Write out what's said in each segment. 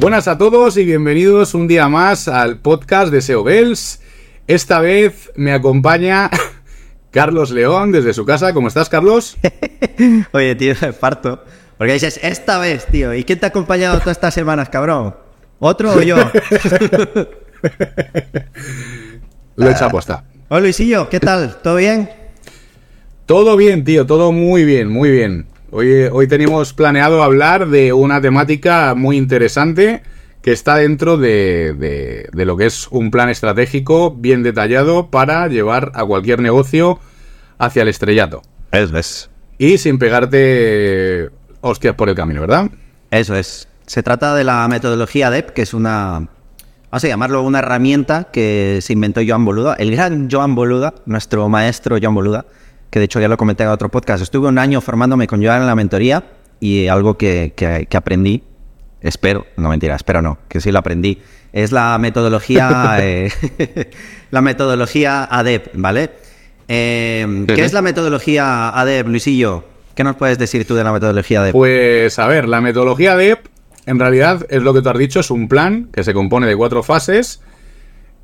Buenas a todos y bienvenidos un día más al podcast de SEO Bells. Esta vez me acompaña Carlos León desde su casa. ¿Cómo estás, Carlos? Oye, tío, me parto. Porque dices, esta vez, tío. ¿Y quién te ha acompañado todas estas semanas, cabrón? ¿Otro o yo? Lo he hecho aposta. Hola, Luisillo, ¿qué tal? ¿Todo bien? Todo bien, tío, todo muy bien, muy bien. Hoy, hoy tenemos planeado hablar de una temática muy interesante que está dentro de, de- de lo que es un plan estratégico bien detallado para llevar a cualquier negocio hacia el estrellato. Eso es. Y sin pegarte hostias por el camino, ¿verdad? Eso es. Se trata de la metodología DEP, que es una... Vamos a llamarlo una herramienta que se inventó Joan Boluda, el gran Joan Boluda, nuestro maestro Joan Boluda, que de hecho ya lo comenté en otro podcast. Estuve un año formándome con Joan en la mentoría y algo que, que- que aprendí, espero, no mentira, espero no, que sí lo aprendí, es la metodología, eh, la metodología ADEP, ¿vale? Eh, ¿Qué es la metodología ADEP, Luisillo? ¿Qué nos puedes decir tú de la metodología ADEP? Pues a ver, la metodología DEP en realidad es lo que tú has dicho, es un plan que se compone de cuatro fases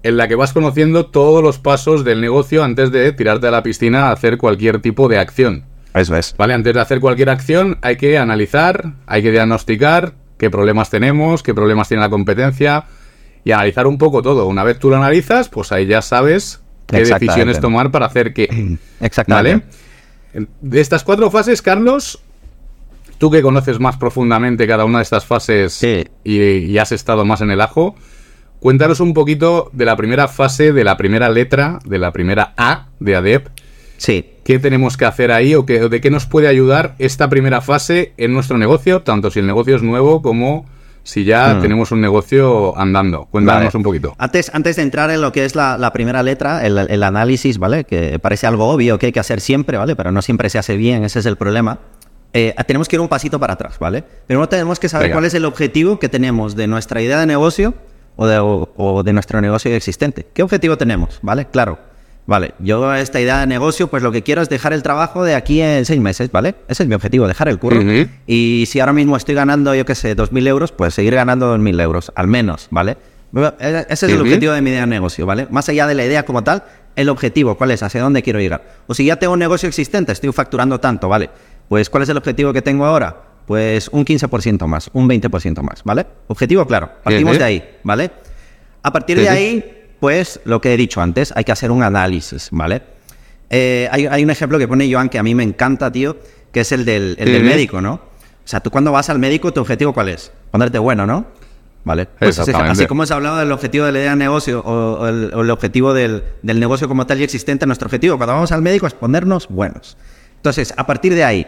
en la que vas conociendo todos los pasos del negocio antes de tirarte a la piscina a hacer cualquier tipo de acción. Eso es. ¿Vale? Antes de hacer cualquier acción hay que analizar, hay que diagnosticar qué problemas tenemos, qué problemas tiene la competencia y analizar un poco todo. Una vez tú lo analizas, pues ahí ya sabes qué decisiones tomar para hacer qué. Exactamente. ¿Vale? De estas cuatro fases, Carlos, tú que conoces más profundamente cada una de estas fases Sí. y, y has estado más en el ajo, cuéntanos un poquito de la primera fase, de la primera letra, de la primera A de ADEP. Sí. ¿Qué tenemos que hacer ahí o, qué- o de qué nos puede ayudar esta primera fase en nuestro negocio, tanto si el negocio es nuevo como si ya Mm. tenemos un negocio andando? Cuéntanos Vale. un poquito. Antes, antes de entrar en lo que es la, la primera letra, el, el análisis, ¿vale? Que parece algo obvio que hay que hacer siempre, ¿vale? Pero no siempre se hace bien, ese es el problema. Eh, tenemos que ir un pasito para atrás, ¿vale? Primero tenemos que saber Venga. cuál es el objetivo que tenemos de nuestra idea de negocio o de, o- o de nuestro negocio existente. ¿Qué objetivo tenemos? ¿Vale? Claro. Vale, yo esta idea de negocio, pues lo que quiero es dejar el trabajo de aquí en seis meses, ¿vale? Ese es mi objetivo, dejar el curro. Y si ahora mismo estoy ganando, yo qué sé, 2.000 euros, pues seguir ganando 2.000 euros, al menos, ¿vale? Ese es el objetivo de mi idea de negocio, ¿vale? Más allá de la idea como tal, el objetivo, ¿cuál es? ¿Hacia dónde quiero llegar? O si ya tengo un negocio existente, estoy facturando tanto, ¿vale? Pues ¿cuál es el objetivo que tengo ahora? Pues un 15% más, un 20% más, ¿vale? Objetivo claro, partimos de ahí, ¿vale? A partir de ahí, pues lo que he dicho antes, hay que hacer un análisis, ¿vale? Eh, hay, hay un ejemplo que pone Joan que a mí me encanta, tío, que es el del, el del médico, ¿no? O sea, tú cuando vas al médico, tu objetivo cuál es? Ponerte bueno, ¿no? ¿Vale? Pues así como hemos hablado del objetivo de la idea de negocio o, o el, o el objetivo del, del negocio como tal y existente, nuestro objetivo cuando vamos al médico es ponernos buenos. Entonces, a partir de ahí,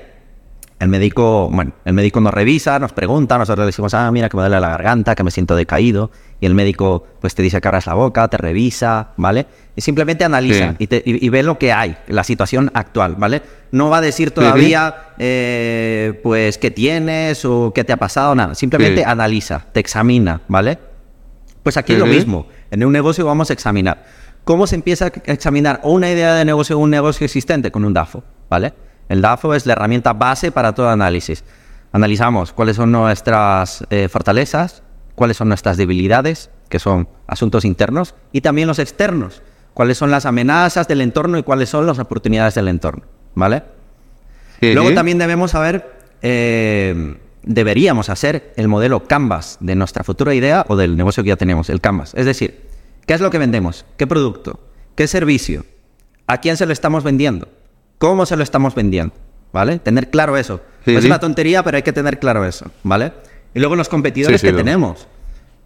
el médico, bueno, el médico nos revisa, nos pregunta, nosotros le decimos, ah, mira que me duele la garganta, que me siento decaído, y el médico pues te dice que abras la boca, te revisa, ¿vale? Y simplemente analiza Sí. y, te- y- y ve lo que hay, la situación actual, ¿vale? No va a decir todavía, eh, pues, qué tienes o qué te ha pasado, nada. Simplemente Sí. analiza, te examina, ¿vale? Pues aquí es lo mismo. En un negocio vamos a examinar. ¿Cómo se empieza a examinar una idea de negocio o un negocio existente? Con un DAFO, ¿vale? El DAFO es la herramienta base para todo análisis. Analizamos cuáles son nuestras eh, fortalezas, cuáles son nuestras debilidades, que son asuntos internos, y también los externos, cuáles son las amenazas del entorno y cuáles son las oportunidades del entorno, ¿vale? Luego también debemos saber, eh, deberíamos hacer el modelo Canvas de nuestra futura idea o del negocio que ya tenemos, el Canvas. Es decir, ¿qué es lo que vendemos? ¿Qué producto? ¿Qué servicio? ¿A quién se lo estamos vendiendo? ¿Cómo se lo estamos vendiendo? ¿Vale? Tener claro eso. Sí, es sí. una tontería, pero hay que tener claro eso, ¿vale? Y luego los competidores que tenemos.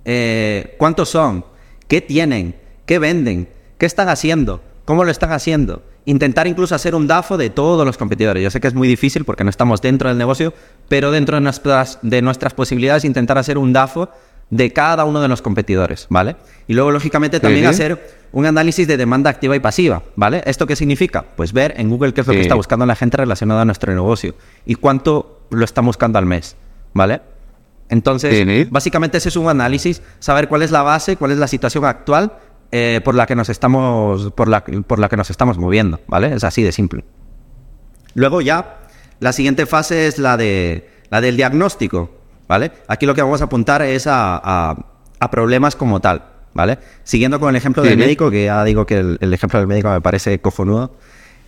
Eh, ¿Cuántos son? ¿Qué tienen? ¿Qué venden? ¿Qué están haciendo? ¿Cómo lo están haciendo? Intentar incluso hacer un DAFO de todos los competidores. Yo sé que es muy difícil porque no estamos dentro del negocio, pero dentro de nuestras, de nuestras posibilidades intentar hacer un DAFO de cada uno de los competidores, ¿vale? Y luego, lógicamente, también hacer un análisis de demanda activa y pasiva, ¿vale? ¿Esto qué significa? Pues ver en Google qué es lo que está buscando la gente relacionado a nuestro negocio y cuánto lo está buscando al mes, ¿vale? Entonces, Sí. básicamente ese es un análisis, saber cuál es la base, cuál es la situación actual eh, por la que nos estamos, por la, por la que nos estamos moviendo, ¿vale? Es así de simple. Luego ya, la siguiente fase es la de la del diagnóstico, ¿vale? Aquí lo que vamos a apuntar es a, a, problemas como tal, ¿vale? Siguiendo con el ejemplo del médico, que ya digo que el, ejemplo del médico me parece cojonudo.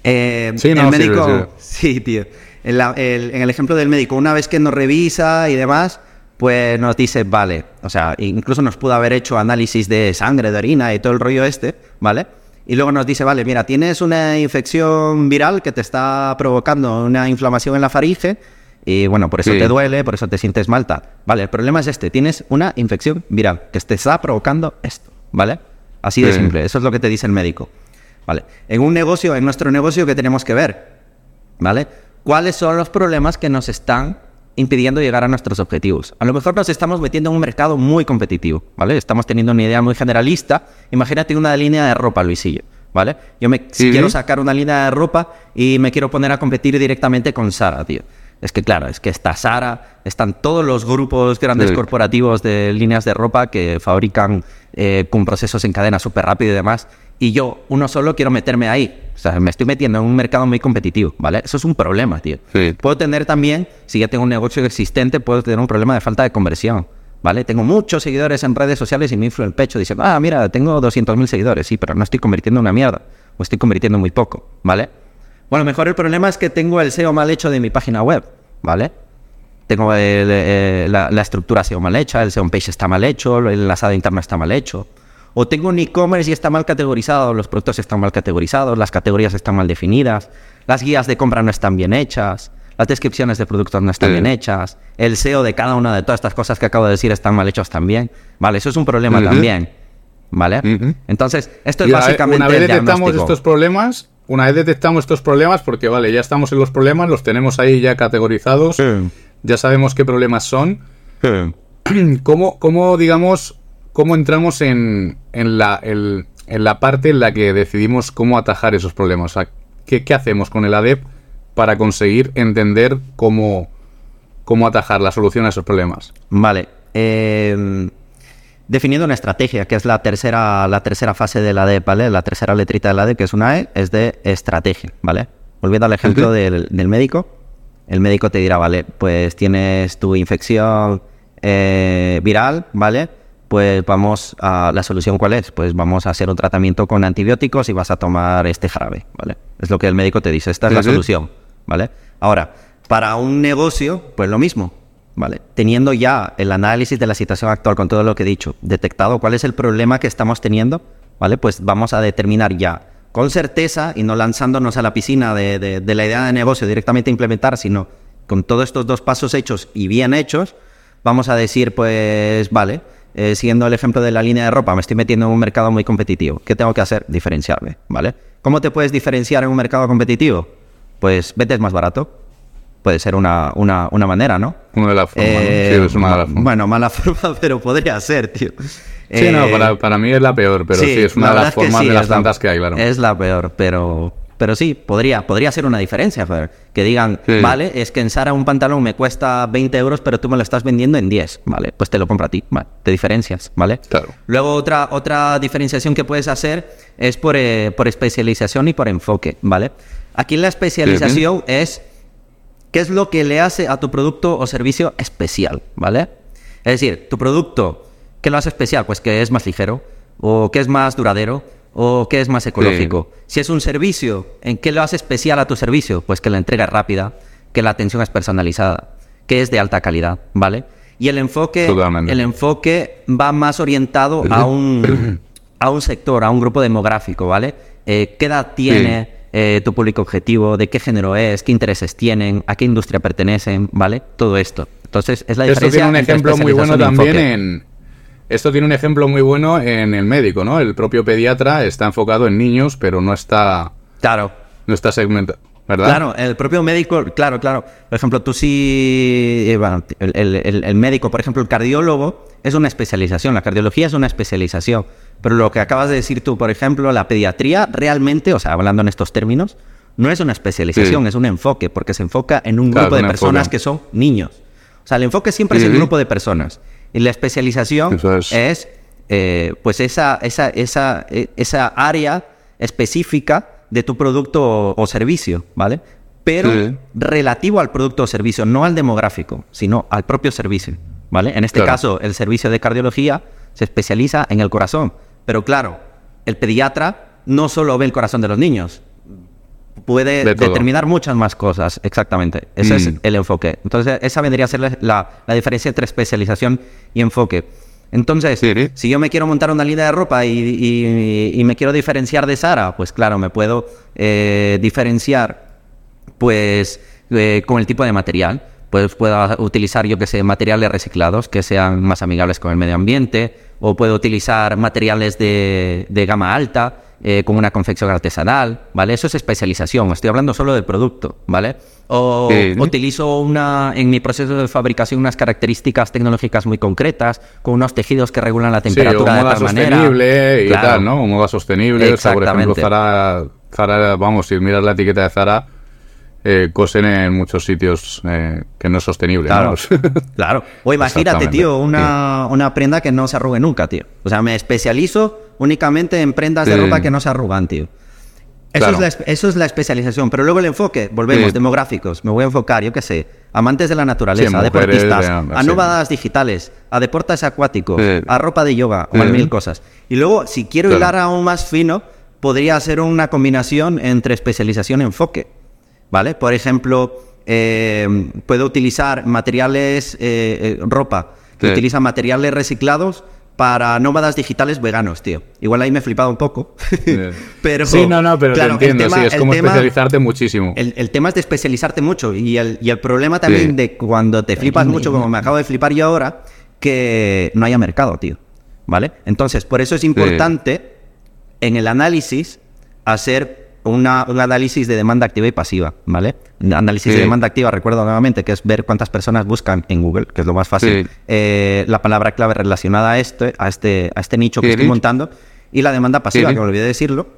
Eh, sí, el médico, sí, tío. En, en el ejemplo del médico, una vez que nos revisa y demás, pues nos dice, vale, o sea, incluso nos pudo haber hecho análisis de sangre, de orina y todo el rollo este, ¿vale? Y luego nos dice, vale, mira, tienes una infección viral que te está provocando una inflamación en la faringe y bueno, por eso te duele, por eso te sientes malta. Vale, el problema es este, tienes una infección viral que te está provocando esto, ¿vale? Así de simple, eso es lo que te dice el médico. Vale, en un negocio, en nuestro negocio, ¿qué tenemos que ver? ¿Vale? ¿Cuáles son los problemas que nos están impidiendo llegar a nuestros objetivos. A lo mejor nos estamos metiendo en un mercado muy competitivo, ¿vale? Estamos teniendo una idea muy generalista. Imagínate una línea de ropa, Luisillo, ¿vale? Yo me quiero sacar una línea de ropa y me quiero poner a competir directamente con Sara, tío. Es que claro, es que está Sara, están todos los grupos grandes corporativos de líneas de ropa que fabrican eh, con procesos en cadena súper rápido y demás y yo, uno solo, quiero meterme ahí. O sea, me estoy metiendo en un mercado muy competitivo, ¿vale? Eso es un problema, tío. Puedo tener también, si ya tengo un negocio existente, puedo tener un problema de falta de conversión, ¿vale? Tengo muchos seguidores en redes sociales y me inflo el pecho diciendo, ah, mira, tengo 200.000 seguidores, sí, pero no estoy convirtiendo una mierda, o estoy convirtiendo muy poco, ¿vale? Bueno, mejor el problema es que tengo el SEO mal hecho de mi página web, ¿vale? Tengo eh, la, la, estructura SEO mal hecha, el SEO page está mal hecho, el enlazado interno está mal hecho. O tengo un e-commerce y está mal categorizado, los productos están mal categorizados, las categorías están mal definidas, las guías de compra no están bien hechas, las descripciones de productos no están bien hechas, el SEO de cada una de todas estas cosas que acabo de decir están mal hechos también. Vale, eso es un problema también. ¿Vale? Entonces, esto es básicamente. Una vez detectamos estos problemas, una vez detectamos estos problemas, porque vale, ya estamos en los problemas, los tenemos ahí ya categorizados, ya sabemos qué problemas son. ¿Cómo, ¿Cómo, digamos, cómo entramos en, en, la, en la parte en la que decidimos cómo atajar esos problemas. O sea, ¿qué, hacemos con el ADEP para conseguir entender cómo, cómo atajar la solución a esos problemas? Vale. Eh, definiendo una estrategia, que es la tercera, la tercera fase de la ADEP, ¿vale? La tercera letrita de la ADEP, que es una E, es de estrategia, ¿vale? Volviendo al ejemplo del, médico, el médico te dirá, vale, pues tienes tu infección eh, viral, ¿vale? pues vamos a la solución cuál es, pues vamos a hacer un tratamiento con antibióticos y vas a tomar este jarabe, ¿vale? Es lo que el médico te dice, esta es la solución, ¿vale? Ahora, para un negocio, pues lo mismo, ¿vale? Teniendo ya el análisis de la situación actual con todo lo que he dicho, detectado cuál es el problema que estamos teniendo, ¿vale? Pues vamos a determinar ya con certeza y no lanzándonos a la piscina de, la idea de negocio directamente a implementar, sino con todos estos dos pasos hechos y bien hechos, vamos a decir, pues, vale, eh, siguiendo el ejemplo de la línea de ropa, me estoy metiendo en un mercado muy competitivo. ¿Qué tengo que hacer? Diferenciarme, ¿vale? ¿Cómo te puedes diferenciar en un mercado competitivo? Pues vete más barato. Puede ser una, una, una manera, ¿no? Una de las formas, ¿no? Sí, es una mala forma. Bueno, mala forma, pero podría ser, tío. Sí, no, para, para, mí es la peor, pero sí, es una de las formas de las tantas que hay, claro. Es la peor, pero pero sí, podría, podría ser una diferencia, que digan, vale, es que en Sara un pantalón me cuesta 20 euros, pero tú me lo estás vendiendo en 10, ¿vale? Pues te lo compro a ti, ¿vale? Te diferencias, ¿vale? Claro. Luego otra, otra diferenciación que puedes hacer es por, eh, por especialización y por enfoque, ¿vale? Aquí la especialización es qué es lo que le hace a tu producto o servicio especial, ¿vale? Es decir, tu producto, ¿qué lo hace especial? Pues que es más ligero o que es más duradero ¿O qué es más ecológico? Si es un servicio, ¿en qué lo hace especial a tu servicio? Pues que la entrega es rápida, que la atención es personalizada, que es de alta calidad, ¿vale? Y el enfoque, el enfoque va más orientado a un, a un sector, a un grupo demográfico, ¿vale? Eh, ¿Qué edad tiene eh, tu público objetivo? ¿De qué género es? ¿Qué intereses tienen? ¿A qué industria pertenecen? ¿Vale? Todo esto. Entonces, es la diferencia. Esto tiene un ejemplo muy bueno también en esto tiene un ejemplo muy bueno en el médico, ¿no? El propio pediatra está enfocado en niños, pero no está. Claro. No está segmentado. ¿Verdad? Claro, el propio médico, claro, claro. Por ejemplo, tú sí, eh, bueno, el, médico, por ejemplo, el cardiólogo es una especialización, la cardiología es una especialización. Pero lo que acabas de decir tú, por ejemplo, la pediatría realmente, o sea, hablando en estos términos, no es una especialización, es un enfoque, porque se enfoca en un grupo de personas que son niños. O sea, el enfoque siempre es el grupo de personas. Y la especialización es, eh, pues esa, esa, esa, e, esa área específica de tu producto o, servicio, ¿vale? Pero relativo al producto o servicio, no al demográfico, sino al propio servicio. ¿vale? En este caso, el servicio de cardiología se especializa en el corazón. Pero claro, el pediatra no solo ve el corazón de los niños, puede determinar muchas más cosas, exactamente. Ese es mm. el enfoque. Entonces, esa vendría a ser la, diferencia entre especialización y enfoque. Entonces, si yo me quiero montar una línea de ropa y, me quiero diferenciar de Sara, pues claro, me puedo eh, diferenciar pues eh, con el tipo de material. Pues puedo utilizar, yo que sé, materiales reciclados que sean más amigables con el medio ambiente, o puedo utilizar materiales de, de gama alta, eh, como una confección artesanal, ¿vale? Eso es especialización, estoy hablando solo del producto, ¿vale? O utilizo una, en mi proceso de fabricación unas características tecnológicas muy concretas, con unos tejidos que regulan la temperatura de tal sostenible y tal, ¿no? Un moda sostenible, o sea, por ejemplo, Zara, Zara, vamos, si miras la etiqueta de Zara, eh, cosen en muchos sitios eh, que no es sostenible. Claro, claro. O imagínate, tío, una, una, prenda que no se arrugue nunca, tío. O sea, me especializo únicamente en prendas de ropa que no se arrugan, tío. Eso, es la, eso, es la, especialización. Pero luego el enfoque, volvemos, demográficos. Me voy a enfocar, yo qué sé, amantes de la naturaleza, a deportistas, a nómadas digitales, a deportes acuáticos, a ropa de yoga, o a mil cosas. Y luego, si quiero hilar aún más fino, podría ser una combinación entre especialización y enfoque. ¿Vale? Por ejemplo, eh, puedo utilizar materiales, eh, eh, ropa, que utiliza materiales reciclados para nómadas digitales veganos, tío. Igual ahí me he flipado un poco. pero, sí, no, no, pero entiendo, sí, es como especializarte muchísimo. El, tema es de especializarte mucho y el, y el problema también de cuando te flipas mucho, como me acabo de flipar yo ahora, que no haya mercado, tío. ¿Vale? Entonces, por eso es importante en el análisis hacer una, un análisis de demanda activa y pasiva, ¿vale? Análisis de demanda activa, recuerdo nuevamente, que es ver cuántas personas buscan en Google, que es lo más fácil, eh, la palabra clave relacionada a este, a este, a este nicho que estoy montando. Y la demanda pasiva, que me olvidé decirlo,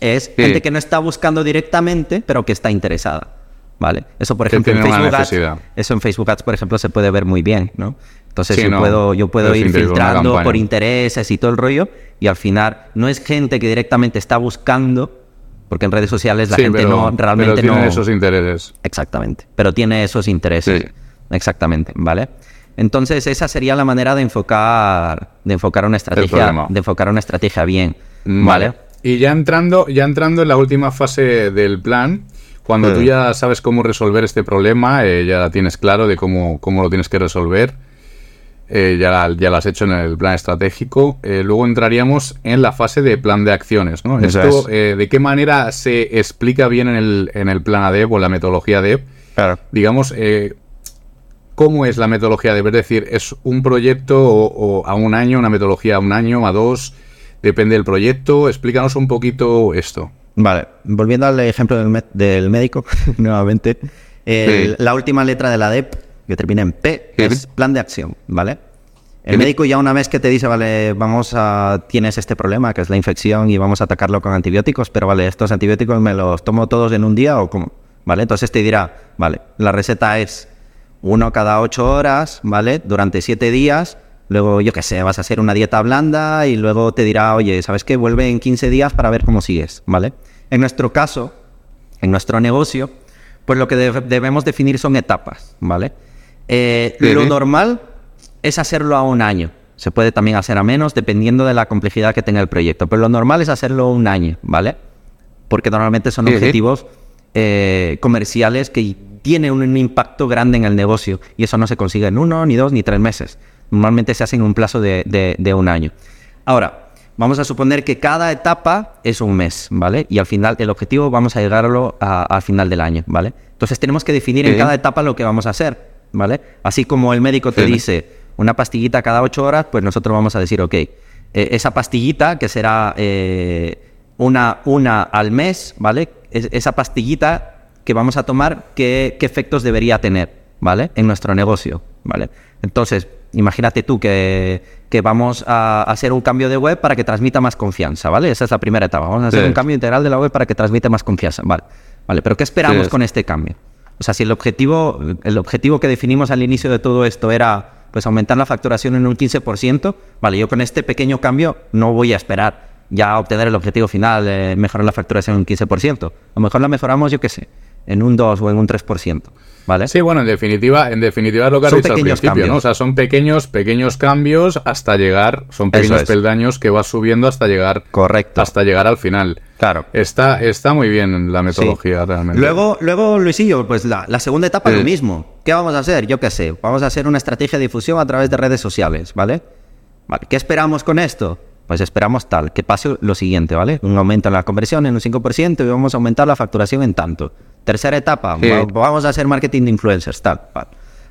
es gente que no está buscando directamente, pero que está interesada. ¿Vale? Eso, por ejemplo, en Facebook Ads, eso en Facebook Ads, por ejemplo, se puede ver muy bien, ¿no? Entonces yo, puedo, yo puedo ir filtrando por intereses y todo el rollo, y al final no es gente que directamente está buscando porque en redes sociales la gente no realmente pero tiene esos intereses. Exactamente. Pero tiene esos intereses. Exactamente, ¿vale? Entonces, esa sería la manera de enfocar, de enfocar una estrategia, de enfocar una estrategia bien. ¿Vale? Y ya entrando, ya entrando en la última fase del plan, cuando tú ya sabes cómo resolver este problema, eh, ya tienes claro de cómo, cómo lo tienes que resolver. Eh, ya, ya lo has hecho en el plan estratégico. Eh, luego entraríamos en la fase de plan de acciones. ¿no? Esto, eh, ¿de qué manera se explica bien en el, en el plan ADEP o en la metodología ADEP? Digamos, ¿cómo es la metodología ADEP? Es decir, ¿es un proyecto o, a un año, una metodología a un año, a dos? Depende del proyecto. Explícanos un poquito esto. Vale, volviendo al ejemplo del, médico, nuevamente. La última letra de la ADEP que termina en P, es plan de acción, ¿vale? El médico ya una vez que te dice, vale, vamos a, tienes este problema, que es la infección, y vamos a atacarlo con antibióticos, pero vale, estos antibióticos me los tomo todos en un día o cómo, ¿vale? Entonces te dirá, vale, la receta es uno cada ocho horas, ¿vale? Durante siete días, luego, yo qué sé, vas a hacer una dieta blanda y luego te dirá, oye, ¿sabes qué? Vuelve en 15 días para ver cómo sigues, ¿vale? En nuestro caso, en nuestro negocio, pues lo que debemos definir son etapas, ¿vale? Eh, lo normal es hacerlo a un año. Se puede también hacer a menos dependiendo de la complejidad que tenga el proyecto, pero lo normal es hacerlo un año, ¿vale? Porque normalmente son objetivos eh, comerciales que tienen un impacto grande en el negocio y eso no se consigue en uno, ni dos, ni tres meses. Normalmente se hace en un plazo de, un año. Ahora, vamos a suponer que cada etapa es un mes, ¿vale? Y al final, el objetivo vamos a llegarlo al final del año, ¿vale? Entonces tenemos que definir en cada etapa lo que vamos a hacer. ¿Vale? Así como el médico te dice una pastillita cada ocho horas, pues nosotros vamos a decir, ok, eh, esa pastillita que será eh, una, una al mes, ¿vale? esa pastillita que vamos a tomar, ¿qué, efectos debería tener, ¿vale? En nuestro negocio, ¿vale? Entonces, imagínate tú que, vamos a hacer un cambio de web para que transmita más confianza, ¿vale? Esa es la primera etapa. Vamos a hacer un cambio integral de la web para que transmita más confianza, ¿vale? Vale, pero ¿qué esperamos con este cambio? O sea, si el objetivo, el objetivo que definimos al inicio de todo esto era pues aumentar la facturación en un 15%, vale, yo con este pequeño cambio no voy a esperar ya a obtener el objetivo final, mejorar la facturación en un 15%. A lo mejor la mejoramos, yo qué sé, en un 2 o en un 3%. ¿Vale? Sí, bueno, en definitiva, en definitiva es lo que has Son dicho al principio, ¿no? cambios. O sea, son pequeños, pequeños cambios hasta llegar, son pequeños es. peldaños que vas subiendo hasta llegar, Correcto. hasta llegar al final. Claro. Está, está muy bien la metodología realmente. Luego, luego, Luisillo, pues la, la segunda etapa Sí. lo mismo. ¿Qué vamos a hacer? Yo qué sé. Vamos a hacer una estrategia de difusión a través de redes sociales, ¿vale? Vale. ¿Qué esperamos con esto? Pues esperamos tal, que pase lo siguiente, ¿vale? Un aumento en la conversión en un 5% y vamos a aumentar la facturación en tanto. Tercera etapa, Sí. vamos a hacer marketing de influencers, tal. Vale.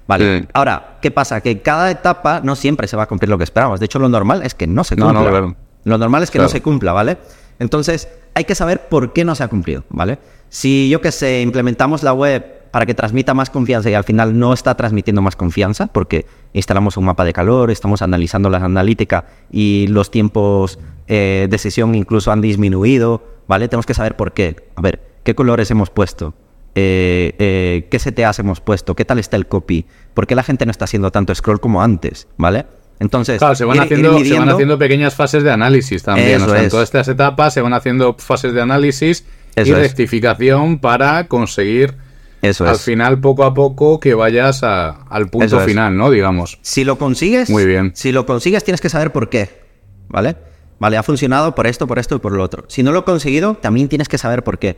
Vale. Sí. Ahora, ¿qué pasa? Que cada etapa no siempre se va a cumplir lo que esperamos. De hecho, lo normal es que no se No, cumpla. no, claro. Lo normal es que no se cumpla, ¿vale? Entonces, hay que saber por qué no se ha cumplido, ¿vale? Si yo que sé, implementamos la web para que transmita más confianza y al final no está transmitiendo más confianza porque instalamos un mapa de calor, estamos analizando la analítica y los tiempos eh, de sesión incluso han disminuido, ¿vale? Tenemos que saber por qué. A ver, ¿qué colores hemos puesto? Eh, eh, ¿Qué CTAs hemos puesto? ¿Qué tal está el copy? ¿Por qué la gente no está haciendo tanto scroll como antes? ¿Vale? Entonces, Claro, se van, ir- ir haciendo, se van midiendo- haciendo pequeñas fases de análisis también. O sea, en todas estas etapas se van haciendo fases de análisis y es. rectificación para conseguir Eso al es. final, poco a poco, que vayas a- al punto Eso es. final, ¿no? Digamos. Si lo consigues, Muy bien. Si lo consigues, tienes que saber por qué. ¿Vale? Vale, ha funcionado por esto, por esto y por lo otro. Si no lo he conseguido, también tienes que saber por qué.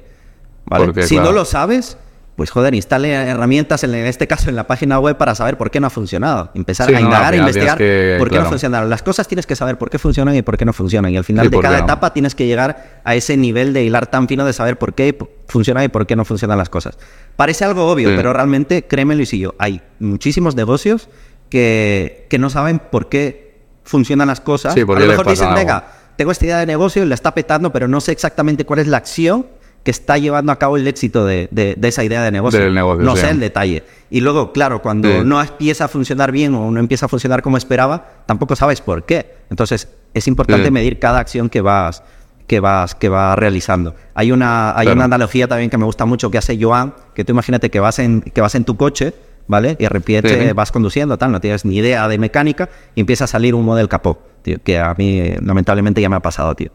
¿Vale? Por qué, si claro. no lo sabes, pues joder, instale herramientas, en este caso en la página web, para saber por qué no ha funcionado. Empezar Sí, a no, indagar, al a investigar que- por qué claro. no funcionaron. Las cosas tienes que saber por qué funcionan y por qué no funcionan. Y al final Sí, de cada no. etapa tienes que llegar a ese nivel de hilar tan fino de saber por qué funciona y por qué no funcionan las cosas. Parece algo obvio, Sí. pero realmente, créeme, Luisillo, hay muchísimos negocios que, que no saben por qué funcionan las cosas. A lo mejor dicen, venga, tengo esta idea de negocio y la está petando, pero no sé exactamente cuál es la acción que está llevando a cabo el éxito de, de- de esa idea de negocio. Del negocio, no sí. sé el detalle. Y luego, claro, cuando Sí. no empieza a funcionar bien o no empieza a funcionar como esperaba, tampoco sabes por qué. Entonces, es importante Sí. medir cada acción que vas que vas que vas realizando. Hay una hay Claro. una analogía también que me gusta mucho que hace Joan, que tú imagínate que vas en que vas en tu coche, ¿vale? Y de repente Sí. vas conduciendo, tal, no tienes ni idea de mecánica y empieza a salir humo del capó, tío, que a mí eh, lamentablemente ya me ha pasado, tío.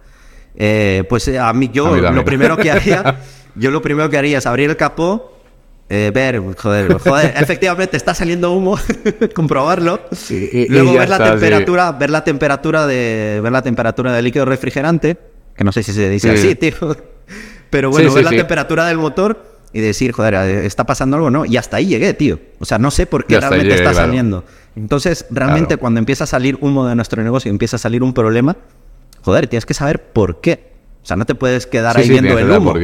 Eh, pues eh, a mí yo A mí también. lo primero que haría, yo lo primero que haría es abrir el capó, eh, ver, joder, joder, efectivamente está saliendo humo, comprobarlo. y Luego ver la está, sí. temperatura, ver la temperatura de ver la temperatura del líquido refrigerante, que no sé si se dice Sí. así, tío. Pero bueno, ver la temperatura del motor y decir, joder, está pasando algo, ¿no? Y hasta ahí llegué, tío. O sea, no sé por qué realmente llegué, está claro. saliendo. Entonces, realmente Claro. cuando empieza a salir humo de nuestro negocio, empieza a salir un problema, joder, tienes que saber por qué. O sea, no te puedes quedar Sí, ahí sí, viendo el humo.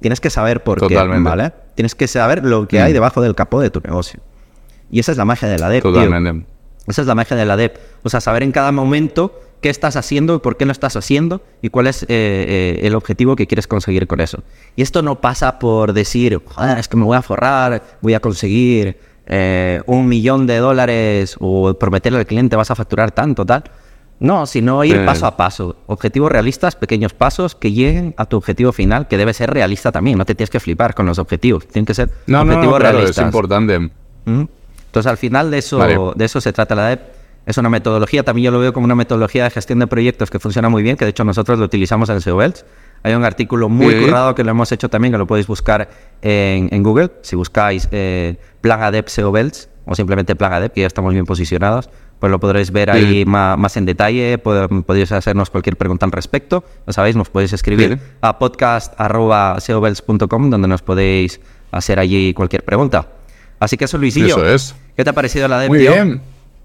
Tienes que saber por Totalmente. qué, ¿vale? Tienes que saber lo que Mm. hay debajo del capó de tu negocio. Y esa es la magia de la DEP, tío. Totalmente. Esa es la magia de la DEP. O sea, saber en cada momento qué estás haciendo y por qué lo estás haciendo y cuál es eh, eh, el objetivo que quieres conseguir con eso. Y esto no pasa por decir, joder, es que me voy a forrar, voy a conseguir eh, un millón de dólares o prometerle al cliente vas a facturar tanto, tal. No, sino ir paso a paso. Objetivos realistas, pequeños pasos que lleguen a tu objetivo final, que debe ser realista también. No te tienes que flipar con los objetivos. Tienen que ser No, no, objetivos no, claro, es importante. ¿Mm? Entonces, al final de eso, Vale. de eso se trata la DEP. Es una metodología, también yo lo veo como una metodología de gestión de proyectos que funciona muy bien, que de hecho nosotros lo utilizamos en SEOBelts. Hay un artículo muy Sí. currado que lo hemos hecho también, que lo podéis buscar en, en Google. Si buscáis eh, Plan ADEP SEOBelts o simplemente Plan ADEP, que ya estamos bien posicionados, pues lo podréis ver ahí más, en detalle. Pod- podéis hacernos cualquier pregunta al respecto. Lo sabéis, nos podéis escribir a podcast.seobelts.com donde nos podéis hacer allí cualquier pregunta. Así que eso, Luisillo. Eso es. ¿Qué te ha parecido la DEP, Muy tío? bien.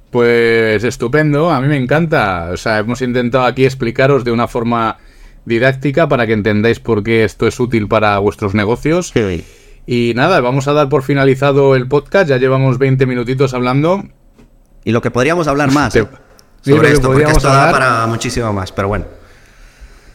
Pues estupendo, a mí me encanta. O sea, hemos intentado aquí explicaros de una forma didáctica para que entendáis por qué esto es útil para vuestros negocios. Sí. Y nada, vamos a dar por finalizado el podcast. Ya llevamos 20 minutitos hablando. Y lo que podríamos hablar más ¿eh? Sí, sobre esto, porque esto da para muchísimo más, pero bueno.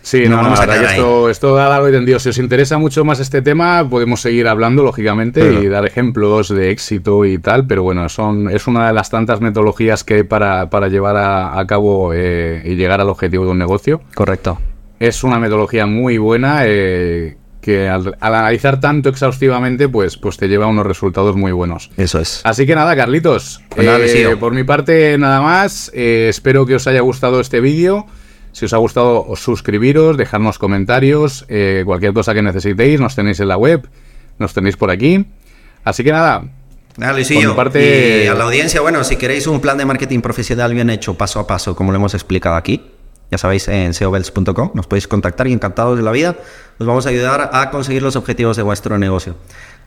Sí, No no, no, vamos la a verdad caer que esto, esto da largo y tendido. Si os interesa mucho más este tema, podemos seguir hablando, lógicamente, y dar ejemplos de éxito y tal, pero bueno, son, es una de las tantas metodologías que hay para, para llevar a, a cabo eh, y llegar al objetivo de un negocio. Correcto. Es una metodología muy buena eh, que al, al analizar tanto exhaustivamente, pues, pues te lleva a unos resultados muy buenos. Eso es. Así que nada, Carlitos. Pues nada, eh, por mi parte, nada más. Eh, espero que os haya gustado este vídeo. Si os ha gustado, os suscribiros, dejarnos comentarios, eh, cualquier cosa que necesitéis, nos tenéis en la web nos tenéis por aquí. Así que nada. Nada, Luisillo. Parte... Y a la audiencia, bueno, si queréis un plan de marketing profesional bien hecho, paso a paso, como lo hemos explicado aquí, ya sabéis, en seobells.com nos podéis contactar y encantados de la vida, os vamos a ayudar a conseguir los objetivos de vuestro negocio.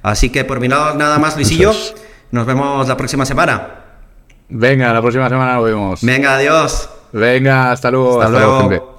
Así que por mi lado, nada más, Luisillo. Nos vemos la próxima semana. Venga, la próxima semana nos vemos. Venga, adiós. Venga, hasta luego. Hasta, luego.